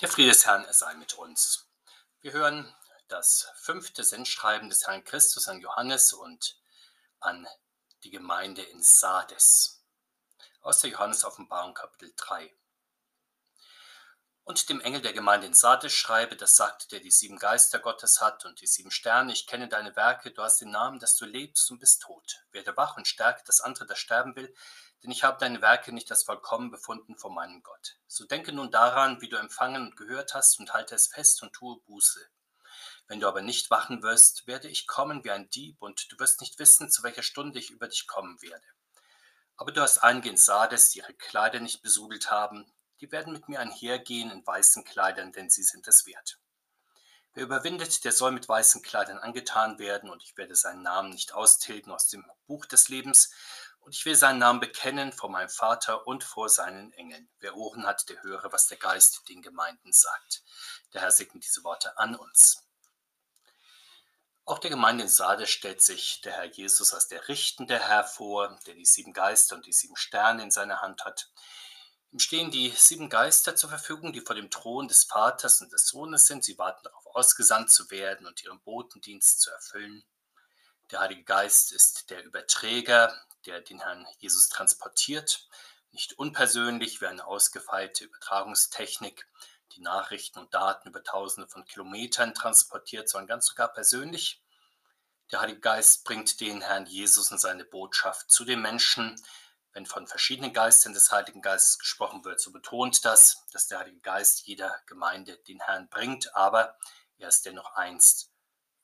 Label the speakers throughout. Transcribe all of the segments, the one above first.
Speaker 1: Der Friede des Herrn sei mit uns. Wir hören das fünfte Sendschreiben des Herrn Christus an Johannes und an die Gemeinde in Sardes. Aus der Johannes-Offenbarung, Kapitel 3. Und dem Engel der Gemeinde in Sardes schreibe, das sagt, der die sieben Geister Gottes hat und die sieben Sterne. Ich kenne deine Werke, du hast den Namen, dass du lebst und bist tot. Werde wach und stärke das andere, das sterben will, denn ich habe deine Werke nicht als vollkommen befunden vor meinem Gott. So denke nun daran, wie du empfangen und gehört hast, und halte es fest und tue Buße. Wenn du aber nicht wachen wirst, werde ich kommen wie ein Dieb, und du wirst nicht wissen, zu welcher Stunde ich über dich kommen werde. Aber du hast einige in Sardes, die ihre Kleider nicht besudelt haben, die werden mit mir einhergehen in weißen Kleidern, denn sie sind es wert. Wer überwindet, der soll mit weißen Kleidern angetan werden, und ich werde seinen Namen nicht austilgen aus dem Buch des Lebens, und ich will seinen Namen bekennen vor meinem Vater und vor seinen Engeln. Wer Ohren hat, der höre, was der Geist den Gemeinden sagt. Der Herr segne diese Worte an uns. Auch der Gemeinde in Sardes stellt sich der Herr Jesus als der richtende Herr vor, der die sieben Geister und die sieben Sterne in seiner Hand hat. Ihm stehen die sieben Geister zur Verfügung, die vor dem Thron des Vaters und des Sohnes sind. Sie warten darauf, ausgesandt zu werden und ihren Botendienst zu erfüllen. Der Heilige Geist ist der Überträger, der den Herrn Jesus transportiert, nicht unpersönlich wie eine ausgefeilte Übertragungstechnik, die Nachrichten und Daten über tausende von Kilometern transportiert, sondern ganz sogar persönlich. Der Heilige Geist bringt den Herrn Jesus und seine Botschaft zu den Menschen. Wenn von verschiedenen Geistern des Heiligen Geistes gesprochen wird, so betont das, dass der Heilige Geist jeder Gemeinde den Herrn bringt, aber er ist dennoch einst,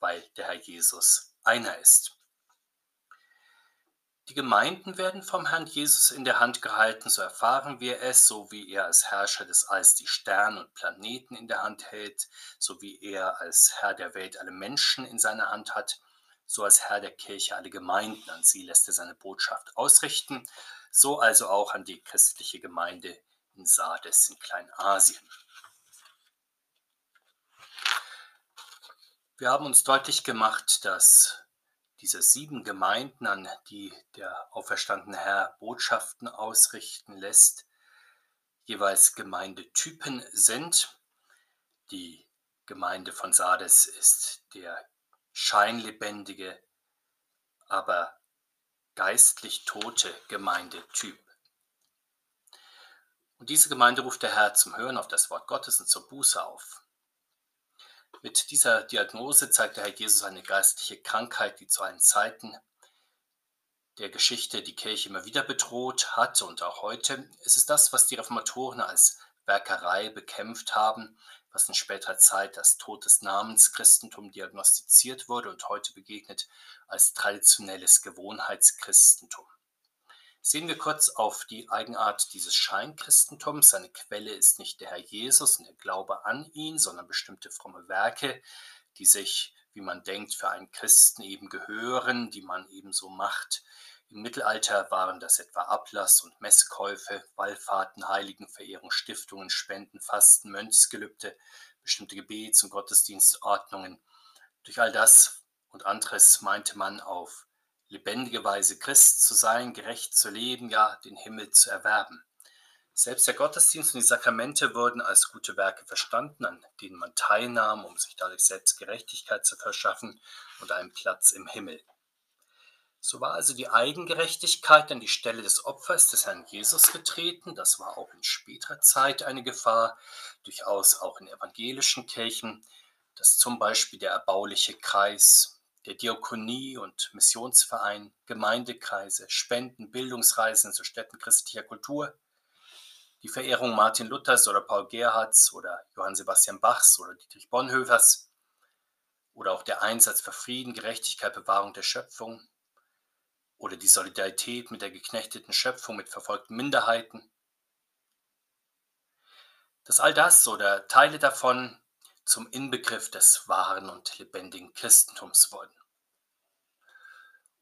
Speaker 1: weil der Herr Jesus einer ist. Die Gemeinden werden vom Herrn Jesus in der Hand gehalten, so erfahren wir es, so wie er als Herrscher des Alls die Sterne und Planeten in der Hand hält, so wie er als Herr der Welt alle Menschen in seiner Hand hat, so als Herr der Kirche alle Gemeinden, an sie lässt er seine Botschaft ausrichten, so also auch an die christliche Gemeinde in Sardes in Kleinasien. Wir haben uns deutlich gemacht, dass diese sieben Gemeinden, an die der auferstandene Herr Botschaften ausrichten lässt, jeweils Gemeindetypen sind. Die Gemeinde von Sardes ist der scheinlebendige, aber geistlich tote Gemeindetyp. Und diese Gemeinde ruft der Herr zum Hören auf das Wort Gottes und zur Buße auf. Mit dieser Diagnose zeigt der Herr Jesus eine geistliche Krankheit, die zu allen Zeiten der Geschichte die Kirche immer wieder bedroht hat und auch heute. Es ist das, was die Reformatoren als Werkerei bekämpft haben, was in späterer Zeit als Tod des Namens Christentum diagnostiziert wurde und heute begegnet als traditionelles Gewohnheitschristentum. Sehen wir kurz auf die Eigenart dieses Scheinkristentums. Seine Quelle ist nicht der Herr Jesus und der Glaube an ihn, sondern bestimmte fromme Werke, die sich, wie man denkt, für einen Christen eben gehören, die man ebenso macht. Im Mittelalter waren das etwa Ablass und Messkäufe, Wallfahrten, Heiligenverehrung, Stiftungen, Spenden, Fasten, Mönchsgelübde, bestimmte Gebets- und Gottesdienstordnungen. Durch all das und anderes meinte man auf lebendige Weise Christ zu sein, gerecht zu leben, ja, den Himmel zu erwerben. Selbst der Gottesdienst und die Sakramente wurden als gute Werke verstanden, an denen man teilnahm, um sich dadurch selbst Gerechtigkeit zu verschaffen und einen Platz im Himmel. So war also die Eigengerechtigkeit an die Stelle des Opfers des Herrn Jesus getreten. Das war auch in späterer Zeit eine Gefahr, durchaus auch in evangelischen Kirchen, dass zum Beispiel der erbauliche Kreis der Diakonie und Missionsverein, Gemeindekreise, Spenden, Bildungsreisen zu Städten christlicher Kultur, die Verehrung Martin Luthers oder Paul Gerhards oder Johann Sebastian Bachs oder Dietrich Bonhoeffers oder auch der Einsatz für Frieden, Gerechtigkeit, Bewahrung der Schöpfung oder die Solidarität mit der geknechteten Schöpfung, mit verfolgten Minderheiten. Dass all das oder Teile davon zum Inbegriff des wahren und lebendigen Christentums wurden.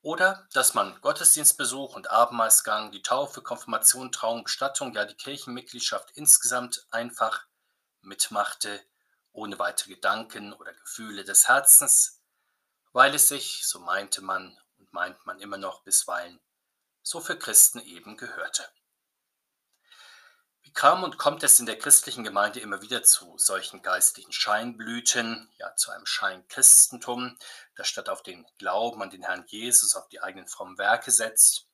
Speaker 1: Oder dass man Gottesdienstbesuch und Abendmahlsgang, die Taufe, Konfirmation, Trauung, Bestattung, ja die Kirchenmitgliedschaft insgesamt einfach mitmachte, ohne weitere Gedanken oder Gefühle des Herzens, weil es sich, so meinte man und meint man immer noch bisweilen, so für Christen eben gehörte. Kam und kommt es in der christlichen Gemeinde immer wieder zu solchen geistlichen Scheinblüten, ja zu einem Scheinchristentum, das statt auf den Glauben an den Herrn Jesus auf die eigenen frommen Werke setzt?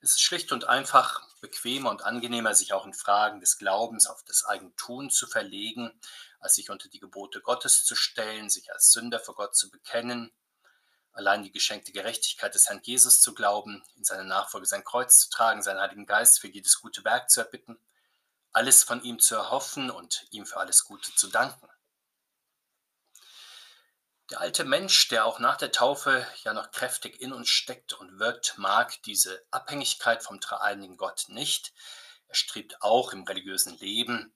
Speaker 1: Es ist schlicht und einfach bequemer und angenehmer, sich auch in Fragen des Glaubens auf das eigene Tun zu verlegen, als sich unter die Gebote Gottes zu stellen, sich als Sünder vor Gott zu bekennen, allein die geschenkte Gerechtigkeit des Herrn Jesus zu glauben, in seiner Nachfolge sein Kreuz zu tragen, seinen Heiligen Geist für jedes gute Werk zu erbitten alles von ihm zu erhoffen und ihm für alles Gute zu danken. Der alte Mensch, der auch nach der Taufe ja noch kräftig in uns steckt und wirkt, mag diese Abhängigkeit vom dreieinigen Gott nicht. Er strebt auch im religiösen Leben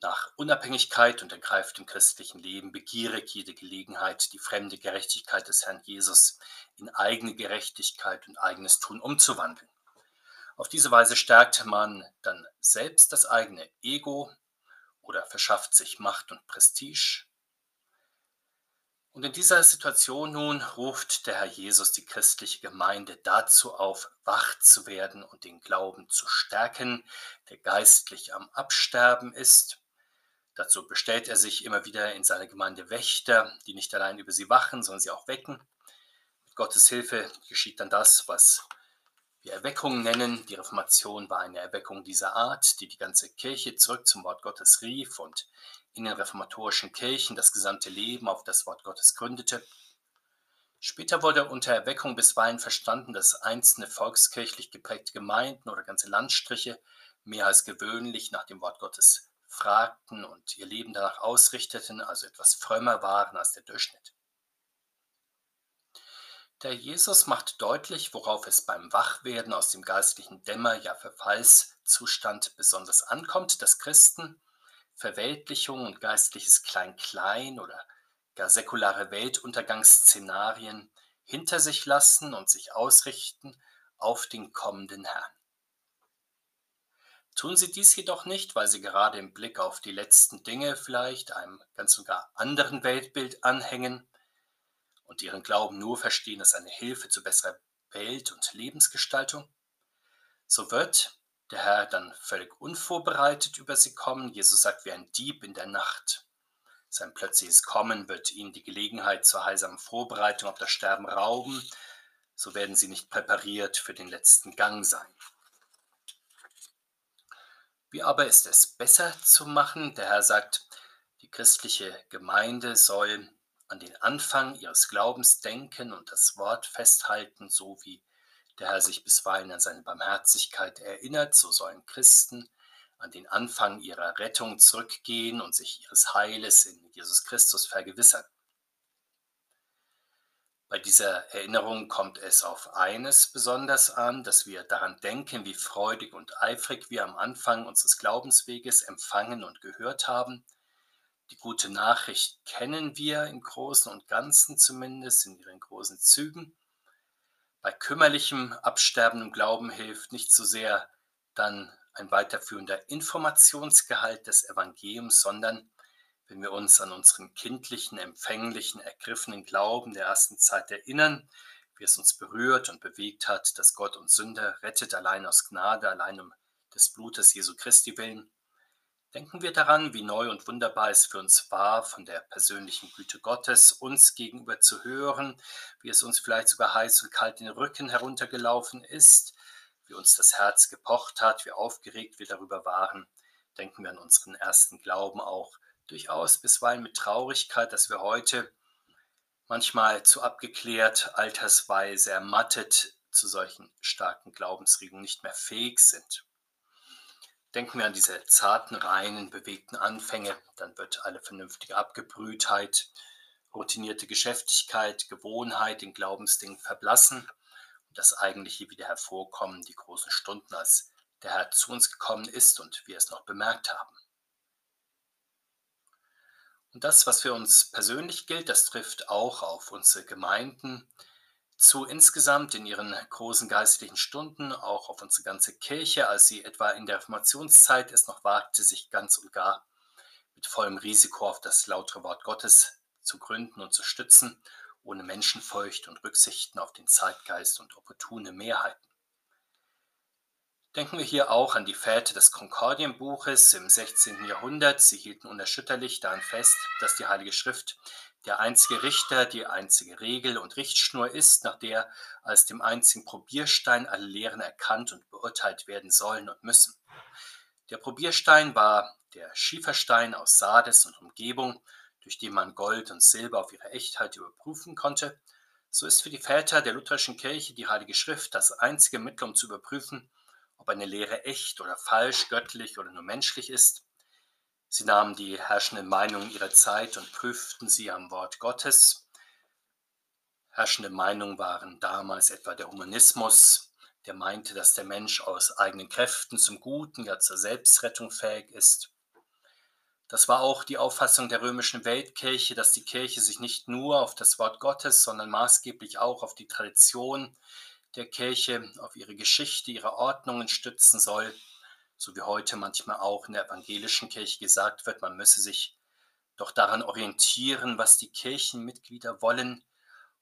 Speaker 1: nach Unabhängigkeit und ergreift im christlichen Leben begierig jede Gelegenheit, die fremde Gerechtigkeit des Herrn Jesus in eigene Gerechtigkeit und eigenes Tun umzuwandeln. Auf diese Weise stärkt man dann selbst das eigene Ego oder verschafft sich Macht und Prestige. Und in dieser Situation nun ruft der Herr Jesus die christliche Gemeinde dazu auf, wach zu werden und den Glauben zu stärken, der geistlich am Absterben ist. Dazu bestellt er sich immer wieder in seiner Gemeinde Wächter, die nicht allein über sie wachen, sondern sie auch wecken. Mit Gottes Hilfe geschieht dann das, was die Erweckung nennen. Die Reformation war eine Erweckung dieser Art, die die ganze Kirche zurück zum Wort Gottes rief und in den reformatorischen Kirchen das gesamte Leben auf das Wort Gottes gründete. Später wurde unter Erweckung bisweilen verstanden, dass einzelne volkskirchlich geprägte Gemeinden oder ganze Landstriche mehr als gewöhnlich nach dem Wort Gottes fragten und ihr Leben danach ausrichteten, also etwas frömmer waren als der Durchschnitt. Der Jesus macht deutlich, worauf es beim Wachwerden aus dem geistlichen Dämmer, ja Verfallszustand besonders ankommt, dass Christen Verweltlichung und geistliches Klein-Klein oder gar säkulare Weltuntergangsszenarien hinter sich lassen und sich ausrichten auf den kommenden Herrn. Tun sie dies jedoch nicht, weil sie gerade im Blick auf die letzten Dinge vielleicht einem ganz und gar anderen Weltbild anhängen, und ihren Glauben nur verstehen als eine Hilfe zu besserer Welt- und Lebensgestaltung, so wird der Herr dann völlig unvorbereitet über sie kommen. Jesus sagt, wie ein Dieb in der Nacht. Sein plötzliches Kommen wird ihnen die Gelegenheit zur heilsamen Vorbereitung auf das Sterben rauben. So werden sie nicht präpariert für den letzten Gang sein. Wie aber ist es besser zu machen? Der Herr sagt, die christliche Gemeinde soll an den Anfang ihres Glaubens denken und das Wort festhalten, so wie der Herr sich bisweilen an seine Barmherzigkeit erinnert, so sollen Christen an den Anfang ihrer Rettung zurückgehen und sich ihres Heiles in Jesus Christus vergewissern. Bei dieser Erinnerung kommt es auf eines besonders an, dass wir daran denken, wie freudig und eifrig wir am Anfang unseres Glaubensweges empfangen und gehört haben die gute Nachricht kennen wir im Großen und Ganzen zumindest, in ihren großen Zügen. Bei kümmerlichem, absterbendem Glauben hilft nicht so sehr dann ein weiterführender Informationsgehalt des Evangeliums, sondern wenn wir uns an unseren kindlichen, empfänglichen, ergriffenen Glauben der ersten Zeit erinnern, wie es uns berührt und bewegt hat, dass Gott uns Sünder rettet, allein aus Gnade, allein um des Blutes Jesu Christi willen, Denken wir daran, wie neu und wunderbar es für uns war, von der persönlichen Güte Gottes uns gegenüber zu hören, wie es uns vielleicht sogar heiß und kalt den Rücken heruntergelaufen ist, wie uns das Herz gepocht hat, wie aufgeregt wir darüber waren. Denken wir an unseren ersten Glauben auch durchaus bisweilen mit Traurigkeit, dass wir heute manchmal zu abgeklärt, altersweise ermattet zu solchen starken Glaubensregungen nicht mehr fähig sind. Denken wir an diese zarten, reinen, bewegten Anfänge, dann wird alle vernünftige Abgebrühtheit, routinierte Geschäftigkeit, Gewohnheit in Glaubensdingen verblassen und das eigentliche wieder hervorkommen, die großen Stunden, als der Herr zu uns gekommen ist und wir es noch bemerkt haben. Und das, was für uns persönlich gilt, das trifft auch auf unsere Gemeinden, zu insgesamt in ihren großen geistlichen Stunden, auch auf unsere ganze Kirche, als sie etwa in der Reformationszeit es noch wagte, sich ganz und gar mit vollem Risiko auf das lautere Wort Gottes zu gründen und zu stützen, ohne Menschenfurcht und Rücksichten auf den Zeitgeist und opportune Mehrheiten. Denken wir hier auch an die Väter des Konkordienbuches im 16. Jahrhundert. Sie hielten unerschütterlich daran fest, dass die Heilige Schrift der einzige Richter, die einzige Regel und Richtschnur ist, nach der als dem einzigen Probierstein alle Lehren erkannt und beurteilt werden sollen und müssen. Der Probierstein war der Schieferstein aus Sardes und Umgebung, durch den man Gold und Silber auf ihre Echtheit überprüfen konnte. So ist für die Väter der lutherischen Kirche die Heilige Schrift das einzige Mittel, um zu überprüfen, ob eine Lehre echt oder falsch, göttlich oder nur menschlich ist. Sie nahmen die herrschenden Meinungen ihrer Zeit und prüften sie am Wort Gottes. Herrschende Meinungen waren damals etwa der Humanismus, der meinte, dass der Mensch aus eigenen Kräften zum Guten, ja zur Selbstrettung fähig ist. Das war auch die Auffassung der römischen Weltkirche, dass die Kirche sich nicht nur auf das Wort Gottes, sondern maßgeblich auch auf die Tradition der Kirche, auf ihre Geschichte, ihre Ordnungen stützen soll so wie heute manchmal auch in der evangelischen Kirche gesagt wird, man müsse sich doch daran orientieren, was die Kirchenmitglieder wollen,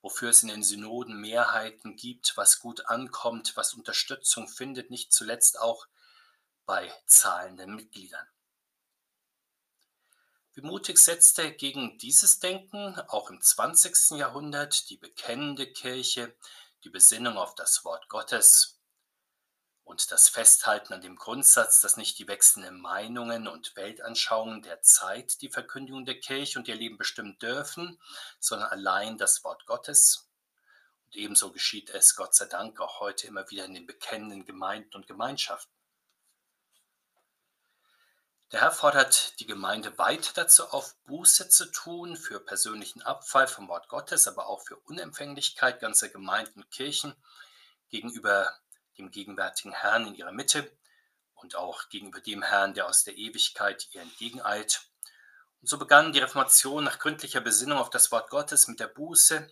Speaker 1: wofür es in den Synoden Mehrheiten gibt, was gut ankommt, was Unterstützung findet, nicht zuletzt auch bei zahlenden Mitgliedern. Wie mutig setzte gegen dieses Denken auch im 20. Jahrhundert die bekennende Kirche die Besinnung auf das Wort Gottes und das Festhalten an dem Grundsatz, dass nicht die wechselnden Meinungen und Weltanschauungen der Zeit die Verkündigung der Kirche und ihr Leben bestimmen dürfen, sondern allein das Wort Gottes. Und ebenso geschieht es, Gott sei Dank, auch heute immer wieder in den bekennenden Gemeinden und Gemeinschaften. Der Herr fordert die Gemeinde weiter dazu auf, Buße zu tun für persönlichen Abfall vom Wort Gottes, aber auch für Unempfänglichkeit ganzer Gemeinden und Kirchen gegenüber dem gegenwärtigen Herrn in ihrer Mitte und auch gegenüber dem Herrn, der aus der Ewigkeit ihr entgegeneilt. Und so begann die Reformation nach gründlicher Besinnung auf das Wort Gottes mit der Buße.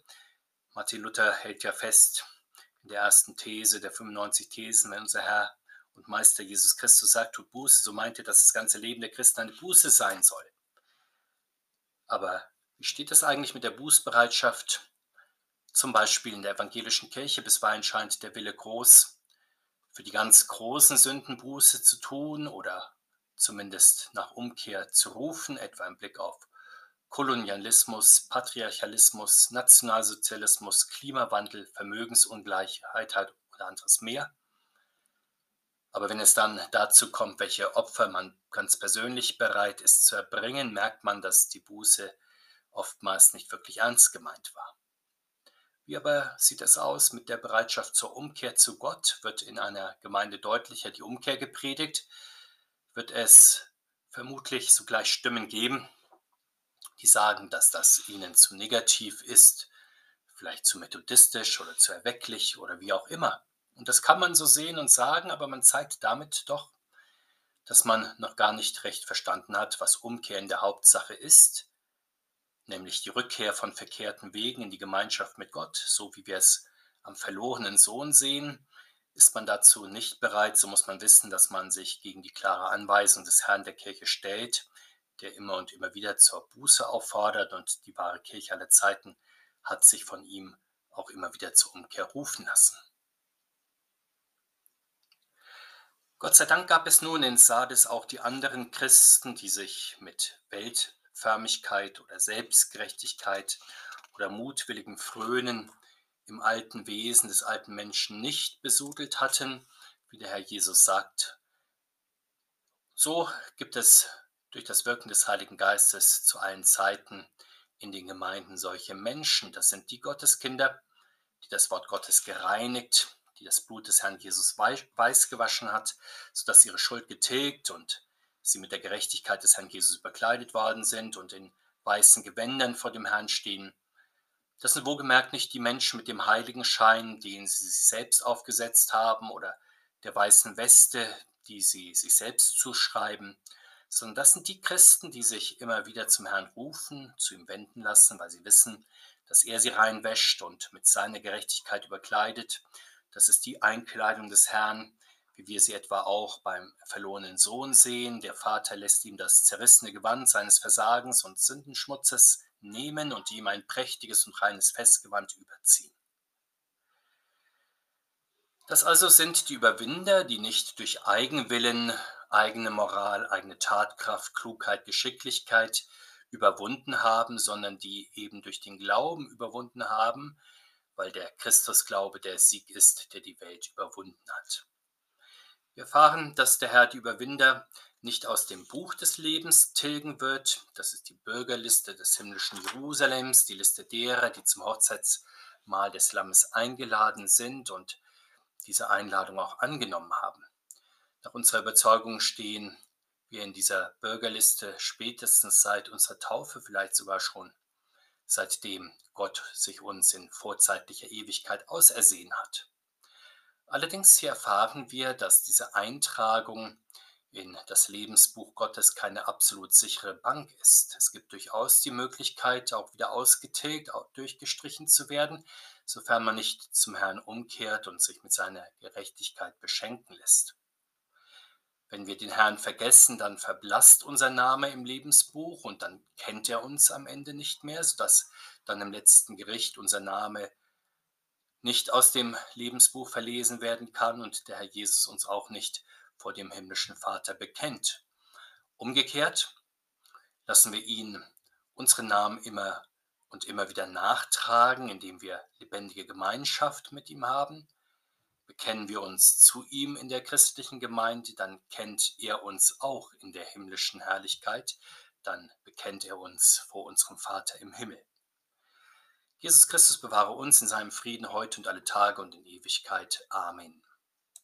Speaker 1: Martin Luther hält ja fest in der ersten These der 95 Thesen, wenn unser Herr und Meister Jesus Christus sagt, tut Buße, so meint er, dass das ganze Leben der Christen eine Buße sein soll. Aber wie steht es eigentlich mit der Bußbereitschaft? Zum Beispiel in der evangelischen Kirche bisweilen scheint der Wille groß, für die ganz großen Sünden Buße zu tun oder zumindest nach Umkehr zu rufen, etwa im Blick auf Kolonialismus, Patriarchalismus, Nationalsozialismus, Klimawandel, Vermögensungleichheit oder anderes mehr. Aber wenn es dann dazu kommt, welche Opfer man ganz persönlich bereit ist zu erbringen, merkt man, dass die Buße oftmals nicht wirklich ernst gemeint war. Wie aber sieht es aus mit der Bereitschaft zur Umkehr zu Gott? Wird in einer Gemeinde deutlicher die Umkehr gepredigt? Wird es vermutlich sogleich Stimmen geben, die sagen, dass das ihnen zu negativ ist, vielleicht zu methodistisch oder zu erwecklich oder wie auch immer. Und das kann man so sehen und sagen, aber man zeigt damit doch, dass man noch gar nicht recht verstanden hat, was Umkehr in der Hauptsache ist nämlich die Rückkehr von verkehrten Wegen in die Gemeinschaft mit Gott, so wie wir es am verlorenen Sohn sehen. Ist man dazu nicht bereit, so muss man wissen, dass man sich gegen die klare Anweisung des Herrn der Kirche stellt, der immer und immer wieder zur Buße auffordert und die wahre Kirche aller Zeiten hat sich von ihm auch immer wieder zur Umkehr rufen lassen. Gott sei Dank gab es nun in Sardes auch die anderen Christen, die sich mit Welt Förmigkeit oder Selbstgerechtigkeit oder mutwilligem Frönen im alten Wesen des alten Menschen nicht besudelt hatten, wie der Herr Jesus sagt. So gibt es durch das Wirken des Heiligen Geistes zu allen Zeiten in den Gemeinden solche Menschen. Das sind die Gotteskinder, die das Wort Gottes gereinigt, die das Blut des Herrn Jesus weiß gewaschen hat, sodass ihre Schuld getilgt und sie mit der Gerechtigkeit des Herrn Jesus bekleidet worden sind und in weißen Gewändern vor dem Herrn stehen. Das sind wohlgemerkt nicht die Menschen mit dem heiligen Schein, den sie sich selbst aufgesetzt haben, oder der weißen Weste, die sie sich selbst zuschreiben, sondern das sind die Christen, die sich immer wieder zum Herrn rufen, zu ihm wenden lassen, weil sie wissen, dass er sie reinwäscht und mit seiner Gerechtigkeit überkleidet. Das ist die Einkleidung des Herrn, wie wir sie etwa auch beim verlorenen Sohn sehen. Der Vater lässt ihm das zerrissene Gewand seines Versagens und Sündenschmutzes nehmen und ihm ein prächtiges und reines Festgewand überziehen. Das also sind die Überwinder, die nicht durch Eigenwillen, eigene Moral, eigene Tatkraft, Klugheit, Geschicklichkeit überwunden haben, sondern die eben durch den Glauben überwunden haben, weil der Christusglaube der Sieg ist, der die Welt überwunden hat. Wir erfahren, dass der Herr die Überwinder nicht aus dem Buch des Lebens tilgen wird. Das ist die Bürgerliste des himmlischen Jerusalems, die Liste derer, die zum Hochzeitsmahl des Lammes eingeladen sind und diese Einladung auch angenommen haben. Nach unserer Überzeugung stehen wir in dieser Bürgerliste spätestens seit unserer Taufe, vielleicht sogar schon seitdem Gott sich uns in vorzeitlicher Ewigkeit ausersehen hat. Allerdings hier erfahren wir, dass diese Eintragung in das Lebensbuch Gottes keine absolut sichere Bank ist. Es gibt durchaus die Möglichkeit, auch wieder ausgetilgt, auch durchgestrichen zu werden, sofern man nicht zum Herrn umkehrt und sich mit seiner Gerechtigkeit beschenken lässt. Wenn wir den Herrn vergessen, dann verblasst unser Name im Lebensbuch und dann kennt er uns am Ende nicht mehr, sodass dann im letzten Gericht unser Name nicht aus dem Lebensbuch verlesen werden kann und der Herr Jesus uns auch nicht vor dem himmlischen Vater bekennt. Umgekehrt lassen wir ihn unsere Namen immer und immer wieder nachtragen, indem wir lebendige Gemeinschaft mit ihm haben Bekennen wir uns zu ihm in der christlichen Gemeinde, dann kennt er uns auch in der himmlischen Herrlichkeit, dann bekennt er uns vor unserem Vater im Himmel. Jesus Christus bewahre uns in seinem Frieden heute und alle Tage und in Ewigkeit. Amen.